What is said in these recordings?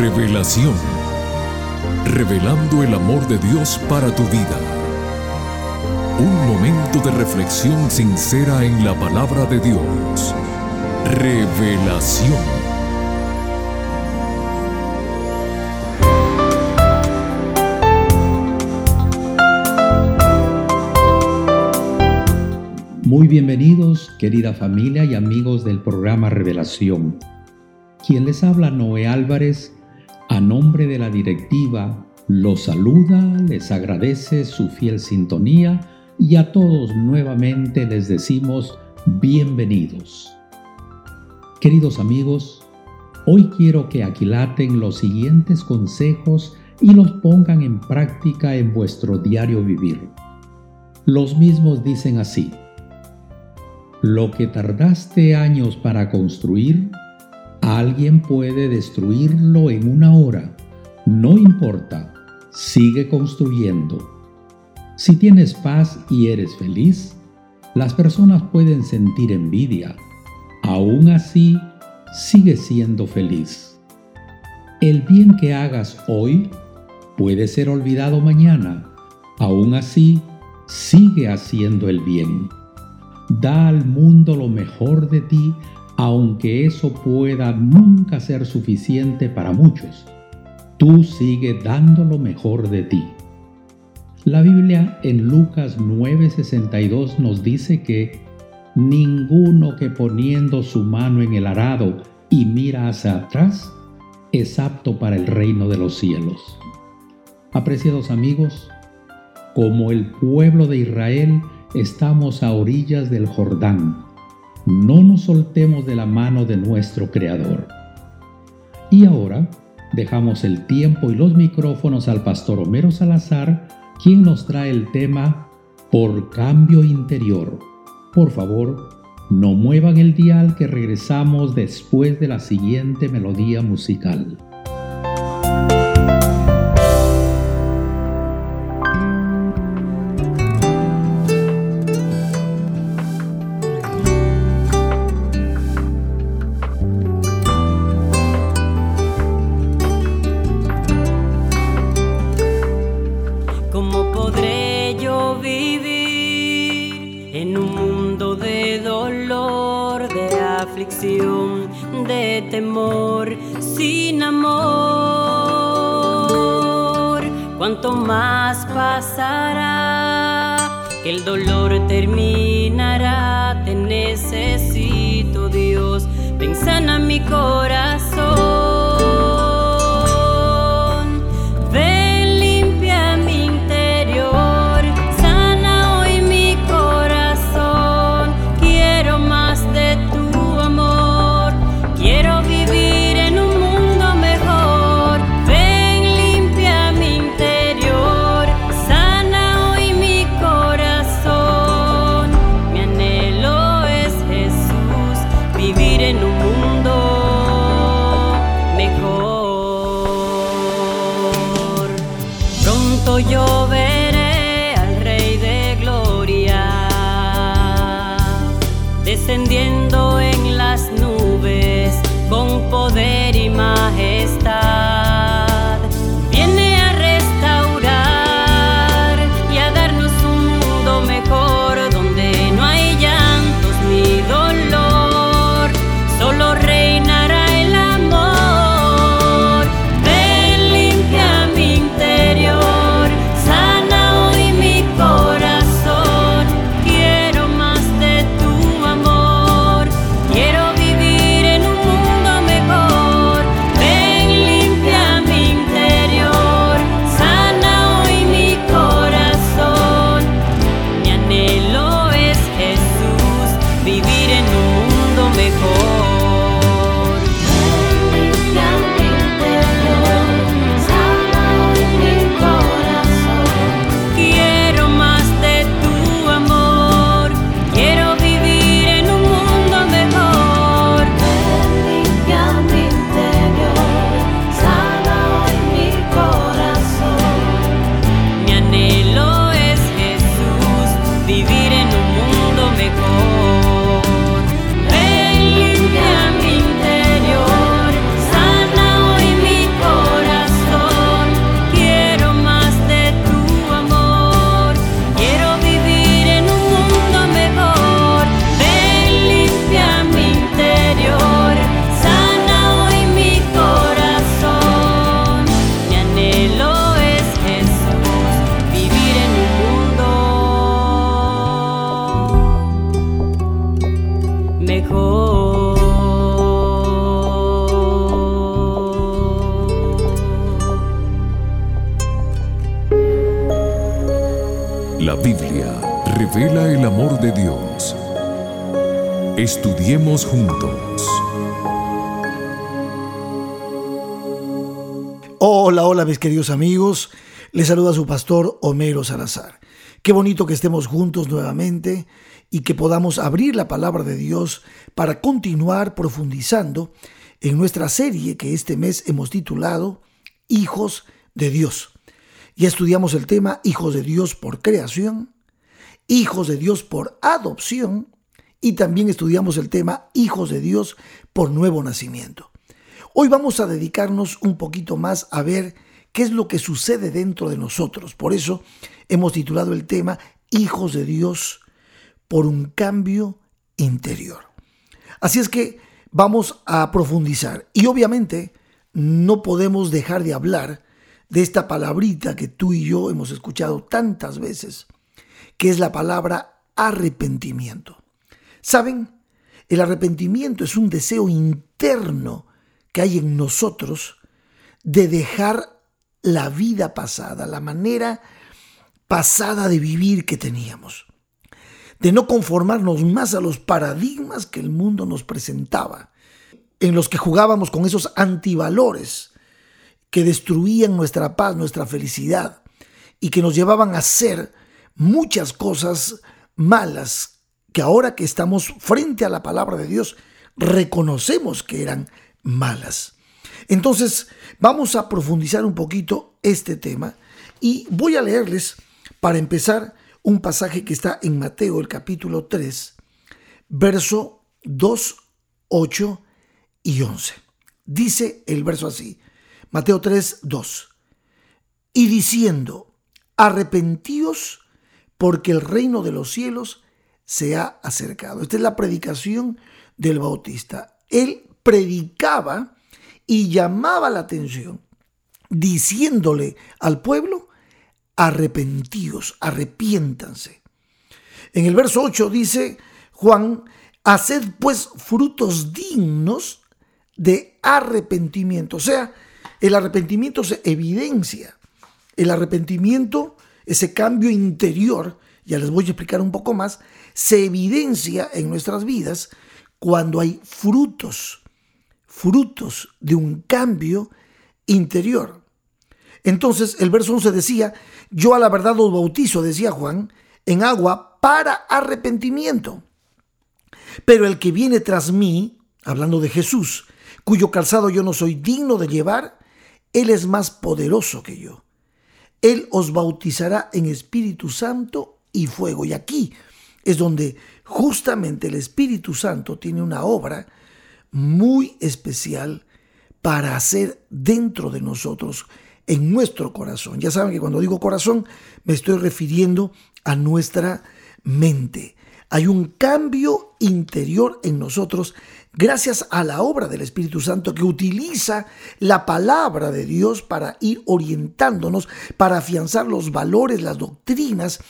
Revelación. Revelando el amor de Dios para tu vida. Un momento de reflexión sincera en la palabra de Dios. Revelación. Muy bienvenidos, querida familia y amigos del programa Revelación. Quien les habla, Noé Álvarez, a nombre de la directiva, los saluda, les agradece su fiel sintonía y a todos nuevamente les decimos bienvenidos. Queridos amigos, hoy quiero que aquilaten los siguientes consejos y los pongan en práctica en vuestro diario vivir. Los mismos dicen así. Lo que tardaste años para construir, alguien puede destruirlo en una hora. No importa, sigue construyendo. Si tienes paz y eres feliz, las personas pueden sentir envidia. Aún así, sigue siendo feliz. El bien que hagas hoy puede ser olvidado mañana. Aún así, sigue haciendo el bien. Da al mundo lo mejor de ti, aunque eso pueda nunca ser suficiente para muchos. Tú sigue dando lo mejor de ti. La Biblia en Lucas 9:62 nos dice que ninguno que poniendo su mano en el arado y mira hacia atrás es apto para el reino de los cielos. Apreciados amigos, como el pueblo de Israel, estamos a orillas del Jordán. No nos soltemos de la mano de nuestro Creador. Y ahora dejamos el tiempo y los micrófonos al pastor Homero Salazar, quien nos trae el tema Por cambio interior. Por favor, no muevan el dial que regresamos después de la siguiente melodía musical. De temor, sin amor. Cuanto más pasará, que el dolor terminará. Te necesito, Dios, ven sana mi corazón. Juntos. Hola, hola mis queridos amigos. Les saluda su pastor Homero Salazar. Qué bonito que estemos juntos nuevamente y que podamos abrir la palabra de Dios para continuar profundizando en nuestra serie que este mes hemos titulado Hijos de Dios. Ya estudiamos el tema Hijos de Dios por creación, Hijos de Dios por adopción y también estudiamos el tema Hijos de Dios por nuevo nacimiento. Hoy vamos a dedicarnos un poquito más a ver qué es lo que sucede dentro de nosotros. Por eso hemos titulado el tema Hijos de Dios por un cambio interior. Así es que vamos a profundizar y obviamente no podemos dejar de hablar de esta palabrita que tú y yo hemos escuchado tantas veces, que es la palabra arrepentimiento. ¿Saben? El arrepentimiento es un deseo interno que hay en nosotros de dejar la vida pasada, la manera pasada de vivir que teníamos, de no conformarnos más a los paradigmas que el mundo nos presentaba, en los que jugábamos con esos antivalores que destruían nuestra paz, nuestra felicidad y que nos llevaban a hacer muchas cosas malas que ahora que estamos frente a la palabra de Dios reconocemos que eran malas. Entonces vamos a profundizar un poquito este tema y voy a leerles para empezar un pasaje que está en Mateo el capítulo 3, verso 2, 8 y 11. Dice el verso así, Mateo 3, 2. Y diciendo, arrepentíos porque el reino de los cielos se ha acercado. Esta es la predicación del Bautista. Él predicaba y llamaba la atención, diciéndole al pueblo, arrepentíos, arrepiéntanse. En el verso 8 dice Juan, haced pues frutos dignos de arrepentimiento. O sea, el arrepentimiento se evidencia. El arrepentimiento, ese cambio interior, ya les voy a explicar un poco más, se evidencia en nuestras vidas cuando hay frutos, frutos de un cambio interior. Entonces el verso 11 decía, yo a la verdad os bautizo, decía Juan, en agua para arrepentimiento. Pero el que viene tras mí, hablando de Jesús, cuyo calzado yo no soy digno de llevar, él es más poderoso que yo. Él os bautizará en Espíritu Santo y fuego. Y aquí es donde justamente el Espíritu Santo tiene una obra muy especial para hacer dentro de nosotros, en nuestro corazón. Ya saben que cuando digo corazón me estoy refiriendo a nuestra mente. Hay un cambio interior en nosotros gracias a la obra del Espíritu Santo que utiliza la palabra de Dios para ir orientándonos, para afianzar los valores, las doctrinas,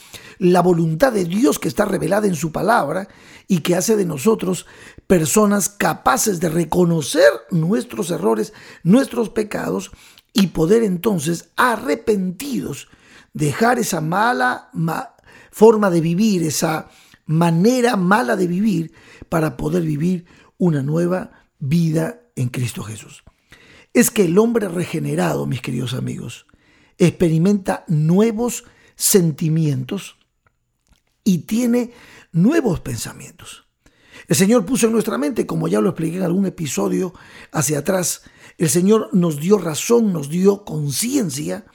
la voluntad de Dios que está revelada en su palabra y que hace de nosotros personas capaces de reconocer nuestros errores, nuestros pecados y poder entonces arrepentidos dejar esa mala forma de vivir, esa manera mala de vivir para poder vivir una nueva vida en Cristo Jesús. Es que el hombre regenerado, mis queridos amigos, experimenta nuevos sentimientos y tiene nuevos pensamientos. El Señor puso en nuestra mente, como ya lo expliqué en algún episodio hacia atrás, el Señor nos dio razón, nos dio conciencia,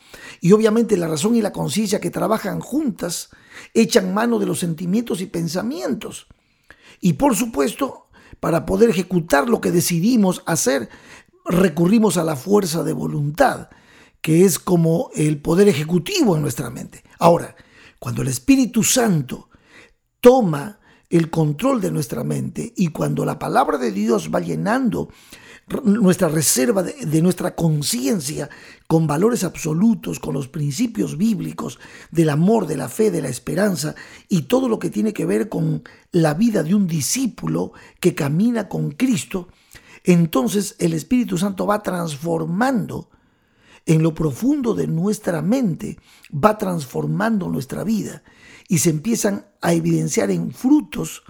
y obviamente la razón y la conciencia que trabajan juntas echan mano de los sentimientos y pensamientos. Y por supuesto, para poder ejecutar lo que decidimos hacer, recurrimos a la fuerza de voluntad, que es como el poder ejecutivo en nuestra mente. Ahora, cuando el Espíritu Santo toma el control de nuestra mente y cuando la palabra de Dios va llenando nuestra reserva de, nuestra conciencia con valores absolutos, con los principios bíblicos del amor, de la fe, de la esperanza y todo lo que tiene que ver con la vida de un discípulo que camina con Cristo, entonces el Espíritu Santo va transformando en lo profundo de nuestra mente, va transformando nuestra vida y se empiezan a evidenciar en frutos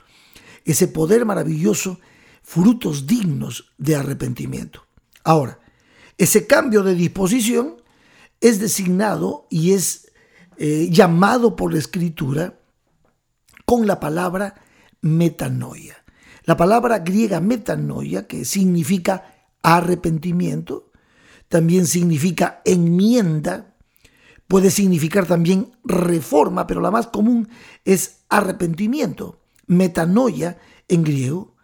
ese poder maravilloso, frutos dignos de arrepentimiento. Ahora, ese cambio de disposición es designado y es eh, llamado por la escritura con la palabra metanoia. La palabra griega metanoia, que significa arrepentimiento, también significa enmienda, puede significar también reforma, pero la más común es arrepentimiento, metanoia en griego.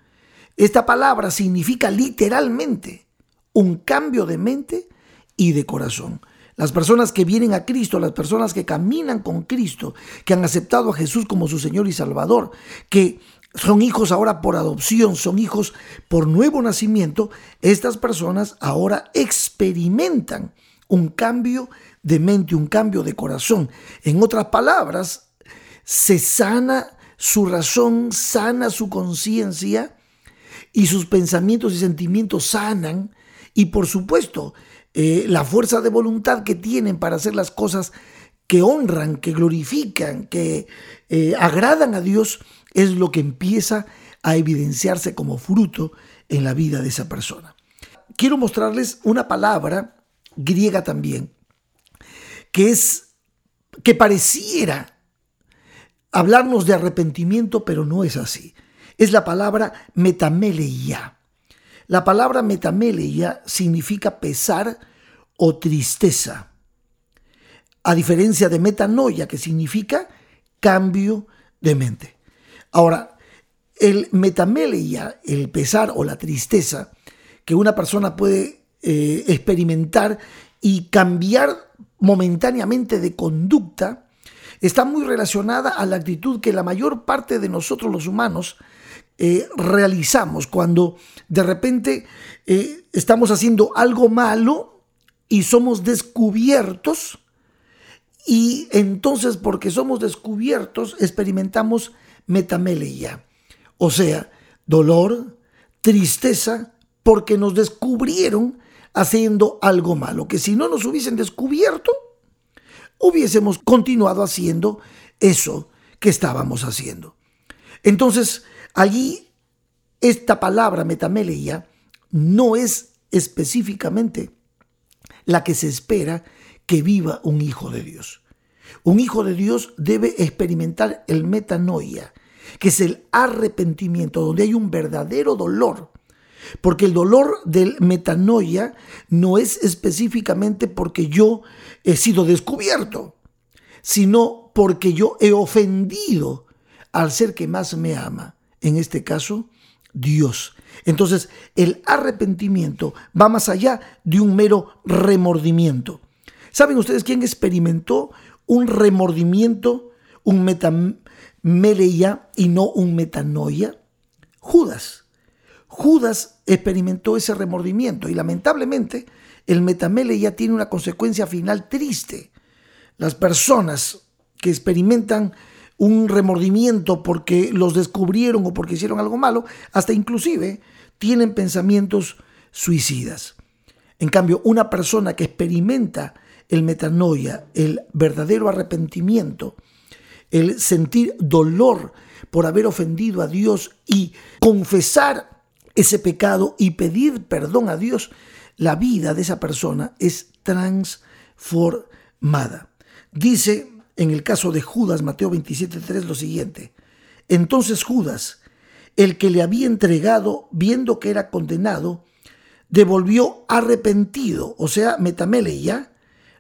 Esta palabra significa literalmente un cambio de mente y de corazón. Las personas que vienen a Cristo, las personas que caminan con Cristo, que han aceptado a Jesús como su Señor y Salvador, que son hijos ahora por adopción, son hijos por nuevo nacimiento, estas personas ahora experimentan un cambio de mente, un cambio de corazón. En otras palabras, se sana su razón, sana su conciencia y sus pensamientos y sentimientos sanan y por supuesto eh, la fuerza de voluntad que tienen para hacer las cosas que honran, que glorifican, que eh, agradan a Dios, es lo que empieza a evidenciarse como fruto en la vida de esa persona. Quiero mostrarles una palabra griega también, que es que pareciera hablarnos de arrepentimiento, pero no es así. Es la palabra metameleia. La palabra metameleia significa pesar o tristeza, a diferencia de metanoia, que significa cambio de mente. Ahora, el metameleia, el pesar o la tristeza que una persona puede eh, experimentar y cambiar momentáneamente de conducta, está muy relacionada a la actitud que la mayor parte de nosotros los humanos eh, realizamos cuando de repente eh, estamos haciendo algo malo y somos descubiertos y entonces porque somos descubiertos experimentamos metameleia, o sea, dolor, tristeza, porque nos descubrieron haciendo algo malo, que si no nos hubiesen descubierto, hubiésemos continuado haciendo eso que estábamos haciendo. Entonces, allí esta palabra metameleia no es específicamente la que se espera que viva un hijo de Dios. Un hijo de Dios debe experimentar el metanoia, que es el arrepentimiento, donde hay un verdadero dolor. Porque el dolor del metanoia no es específicamente porque yo he sido descubierto, sino porque yo he ofendido al ser que más me ama, en este caso, Dios. Entonces, el arrepentimiento va más allá de un mero remordimiento. ¿Saben ustedes quién experimentó un remordimiento, un metameleia y no un metanoia? Judas. Judas experimentó ese remordimiento y lamentablemente el metameleia tiene una consecuencia final triste. Las personas que experimentan un remordimiento porque los descubrieron o porque hicieron algo malo, hasta inclusive tienen pensamientos suicidas. En cambio, una persona que experimenta el metanoia, el verdadero arrepentimiento, el sentir dolor por haber ofendido a Dios y confesar ese pecado y pedir perdón a Dios, la vida de esa persona es transformada. Dice en el caso de Judas, Mateo 27.3, lo siguiente. Entonces Judas, el que le había entregado, viendo que era condenado, devolvió arrepentido, o sea, metameleia,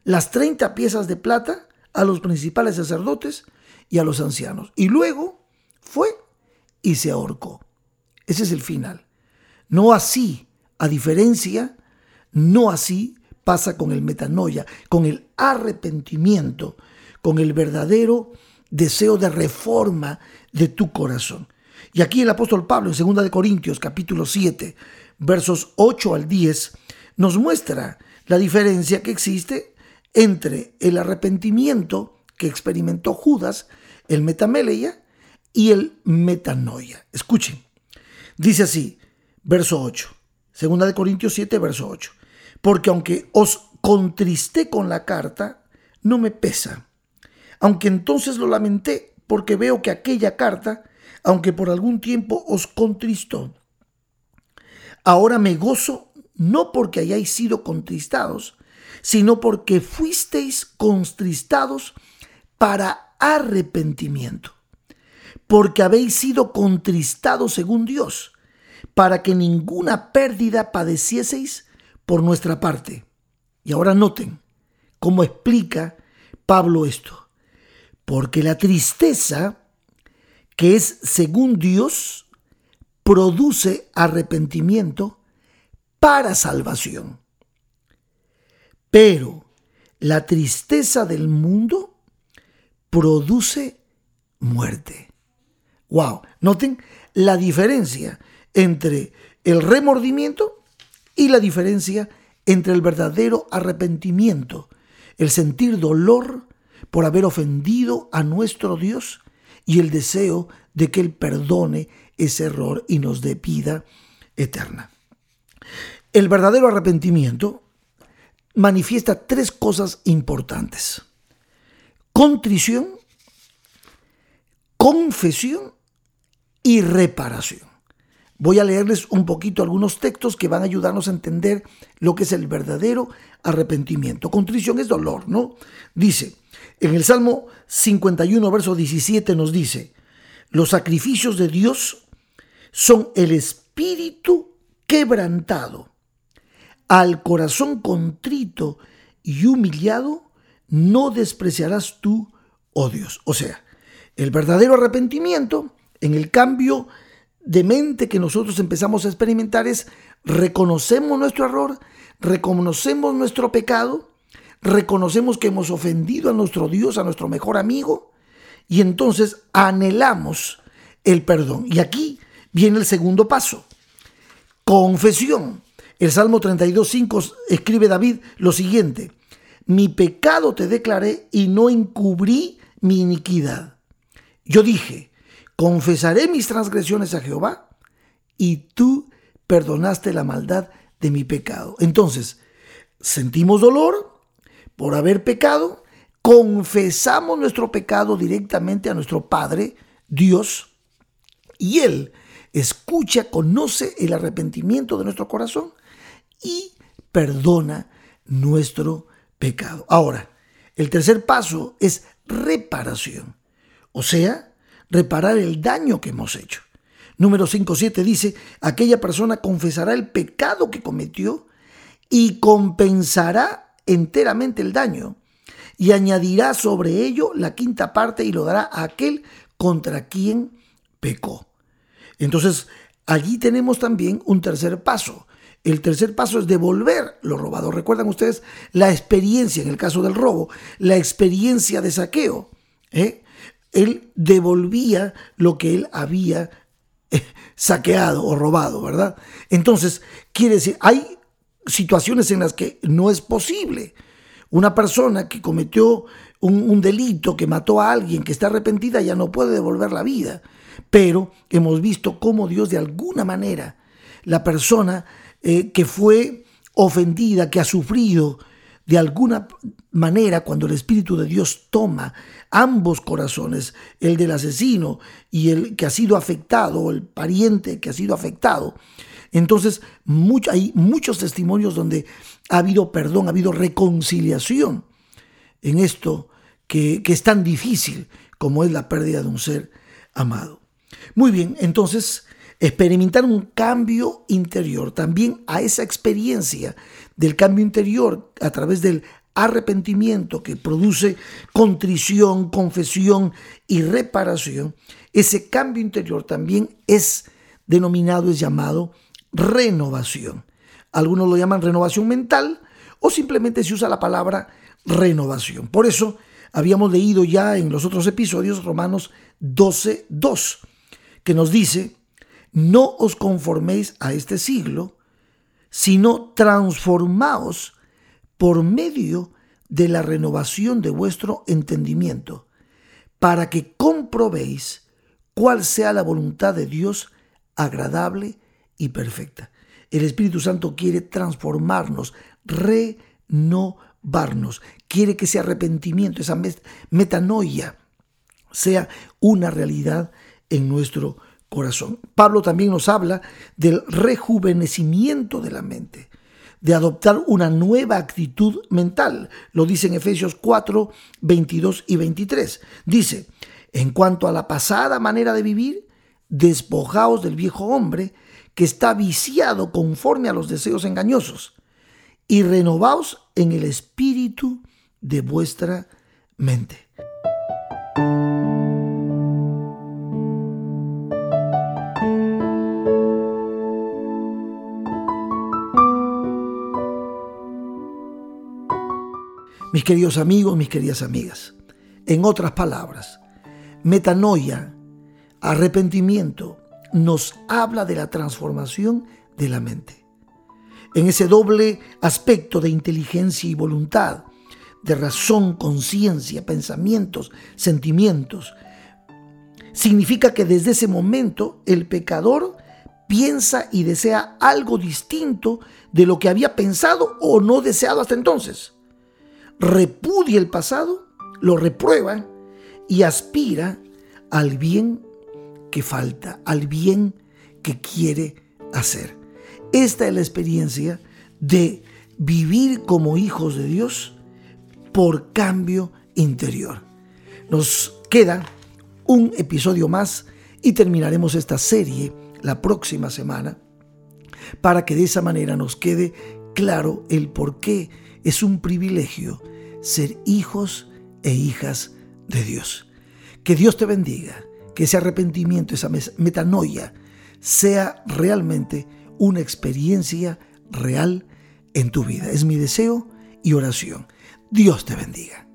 las 30 piezas de plata a los principales sacerdotes y a los ancianos. Y luego fue y se ahorcó. Ese es el final. No así, a diferencia, no así pasa con el metanoia, con el arrepentimiento, con el verdadero deseo de reforma de tu corazón. Y aquí el apóstol Pablo en 2 de Corintios capítulo 7, versos 8 al 10 nos muestra la diferencia que existe entre el arrepentimiento que experimentó Judas, el metameleia, y el metanoia. Escuchen, dice así, verso 8, segunda de Corintios 7, verso 8, porque aunque os contristé con la carta, no me pesa, aunque entonces lo lamenté, porque veo que aquella carta, aunque por algún tiempo os contristó, ahora me gozo no porque hayáis sido contristados, sino porque fuisteis contristados para arrepentimiento, porque habéis sido contristados según Dios, para que ninguna pérdida padecieseis por nuestra parte. Y ahora noten cómo explica Pablo esto. Porque la tristeza, que es según Dios, produce arrepentimiento para salvación. Pero la tristeza del mundo produce muerte. Wow, noten la diferencia entre el remordimiento y la diferencia entre el verdadero arrepentimiento, el sentir dolor por haber ofendido a nuestro Dios y el deseo de que Él perdone ese error y nos dé vida eterna. El verdadero arrepentimiento manifiesta tres cosas importantes. Contrición, confesión y reparación. Voy a leerles un poquito algunos textos que van a ayudarnos a entender lo que es el verdadero arrepentimiento. Contrición es dolor, ¿no? Dice, en el Salmo 51, verso 17 nos dice, los sacrificios de Dios son el espíritu quebrantado. Al corazón contrito y humillado no despreciarás tú, oh Dios. O sea, el verdadero arrepentimiento en el cambio de mente que nosotros empezamos a experimentar es reconocemos nuestro error, reconocemos nuestro pecado, reconocemos que hemos ofendido a nuestro Dios, a nuestro mejor amigo, y entonces anhelamos el perdón. Y aquí viene el segundo paso, confesión. El Salmo 32.5 escribe David lo siguiente, mi pecado te declaré y no encubrí mi iniquidad. Yo dije, confesaré mis transgresiones a Jehová y tú perdonaste la maldad de mi pecado. Entonces, sentimos dolor por haber pecado, confesamos nuestro pecado directamente a nuestro Padre, Dios, y Él escucha, conoce el arrepentimiento de nuestro corazón y perdona nuestro pecado. Ahora, el tercer paso es reparación, o sea, reparar el daño que hemos hecho. Número 5.7 dice, aquella persona confesará el pecado que cometió y compensará enteramente el daño y añadirá sobre ello la quinta parte y lo dará a aquel contra quien pecó. Entonces, allí tenemos también un tercer paso. El tercer paso es devolver lo robado. Recuerdan ustedes la experiencia, en el caso del robo, la experiencia de saqueo. ¿eh? él devolvía lo que él había eh, saqueado o robado, ¿verdad? Entonces, quiere decir, hay situaciones en las que no es posible. Una persona que cometió un, delito, que mató a alguien, que está arrepentida, ya no puede devolver la vida. Pero hemos visto cómo Dios de alguna manera, la persona eh, que fue ofendida, que ha sufrido de alguna manera, cuando el Espíritu de Dios toma ambos corazones, el del asesino y el que ha sido afectado, el pariente que ha sido afectado, entonces hay muchos testimonios donde ha habido perdón, ha habido reconciliación en esto que, que es tan difícil como es la pérdida de un ser amado. Muy bien, entonces experimentar un cambio interior, también a esa experiencia del cambio interior a través del arrepentimiento que produce contrición, confesión y reparación, ese cambio interior también es denominado, es llamado renovación. Algunos lo llaman renovación mental o simplemente se usa la palabra renovación. Por eso habíamos leído ya en los otros episodios Romanos 12, 2, que nos dice, no os conforméis a este siglo, sino transformaos por medio de la renovación de vuestro entendimiento, para que comprobéis cuál sea la voluntad de Dios agradable y perfecta. El Espíritu Santo quiere transformarnos, renovarnos, quiere que ese arrepentimiento, esa metanoia, sea una realidad en nuestro corazón. Pablo también nos habla del rejuvenecimiento de la mente, de adoptar una nueva actitud mental. Lo dice en Efesios 4, 22 y 23. Dice, en cuanto a la pasada manera de vivir, despojaos del viejo hombre que está viciado conforme a los deseos engañosos y renovaos en el espíritu de vuestra mente. Mis queridos amigos, mis queridas amigas, en otras palabras, metanoia, arrepentimiento, nos habla de la transformación de la mente. En ese doble aspecto de inteligencia y voluntad, de razón, conciencia, pensamientos, sentimientos, significa que desde ese momento el pecador piensa y desea algo distinto de lo que había pensado o no deseado hasta entonces repudia el pasado, lo reprueba y aspira al bien que falta, al bien que quiere hacer. Esta es la experiencia de vivir como hijos de Dios por cambio interior. Nos queda un episodio más y terminaremos esta serie la próxima semana para que de esa manera nos quede claro el por qué es un privilegio ser hijos e hijas de Dios. Que Dios te bendiga, que ese arrepentimiento, esa metanoia, sea realmente una experiencia real en tu vida. Es mi deseo y oración. Dios te bendiga.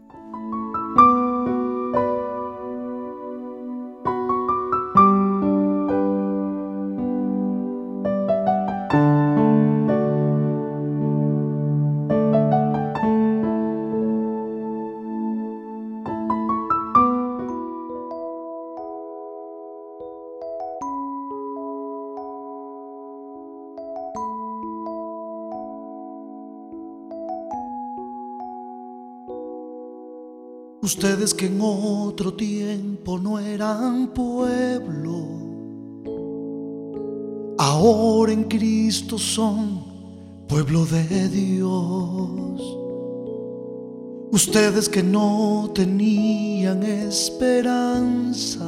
Ustedes que en otro tiempo no eran pueblo, ahora en Cristo son pueblo de Dios. Ustedes que no tenían esperanza,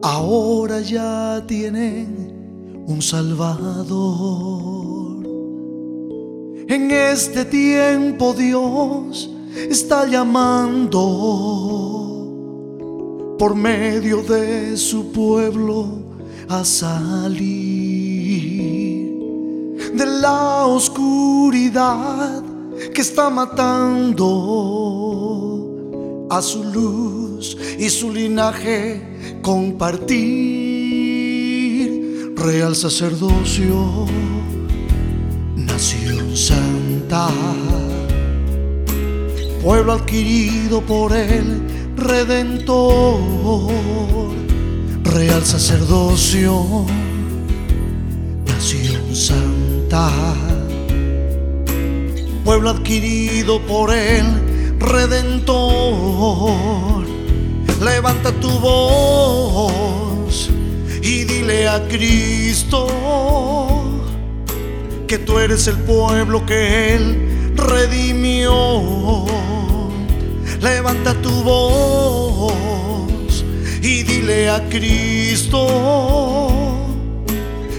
ahora ya tienen un Salvador. En este tiempo Dios está llamando por medio de su pueblo a salir de la oscuridad que está matando a su luz y su linaje compartir. Real sacerdocio nación santa pueblo adquirido por el Redentor, real sacerdocio, nación santa, pueblo adquirido por el Redentor. Levanta tu voz y dile a Cristo que tú eres el pueblo que Él redimió levanta tu voz y dile a Cristo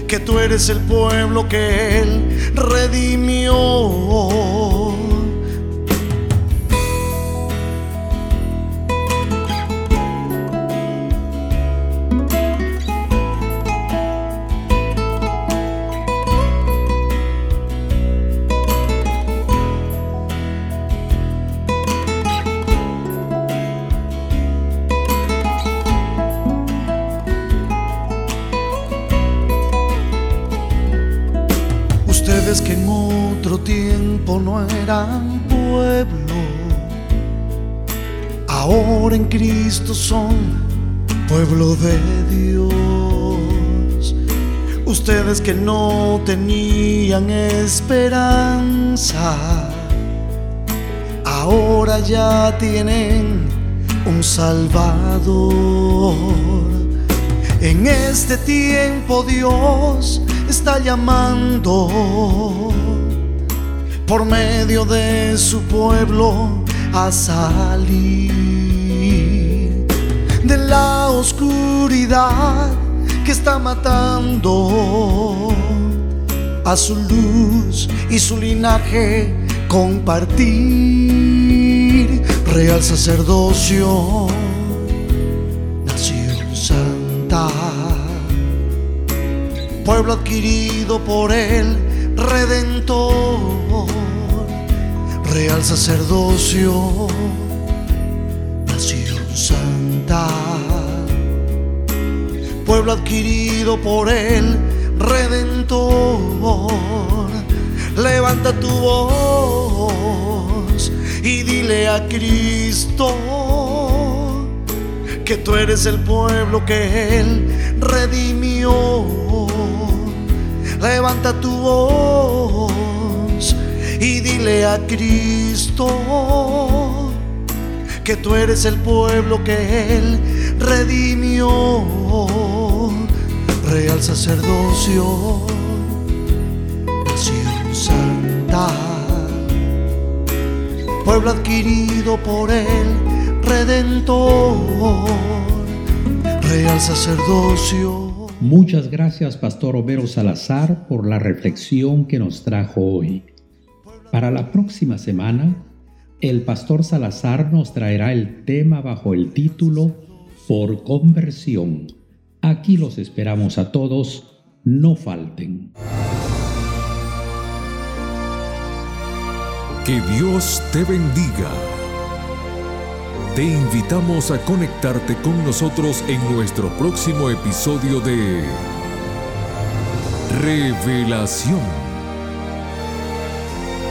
que tú eres el pueblo que Él redimió. En Cristo son pueblo de Dios. Ustedes que no tenían esperanza, ahora ya tienen un Salvador. En este tiempo Dios está llamando por medio de su pueblo a salir la oscuridad que está matando a su luz y su linaje compartir. Real sacerdocio nación santa. Pueblo adquirido por el redentor. Real sacerdocio nación santa pueblo adquirido por el redentor levanta tu voz y dile a Cristo que tú eres el pueblo que Él redimió. Levanta tu voz y dile a Cristo que tú eres el pueblo que Él redimió. Real sacerdocio pueblo adquirido por el Redentor, real sacerdocio. Muchas gracias, Pastor Homero Salazar, por la reflexión que nos trajo hoy. Para la próxima semana, el Pastor Salazar nos traerá el tema bajo el título Por conversión. Aquí los esperamos a todos, no falten. Que Dios te bendiga. Te invitamos a conectarte con nosotros en nuestro próximo episodio de Revelación.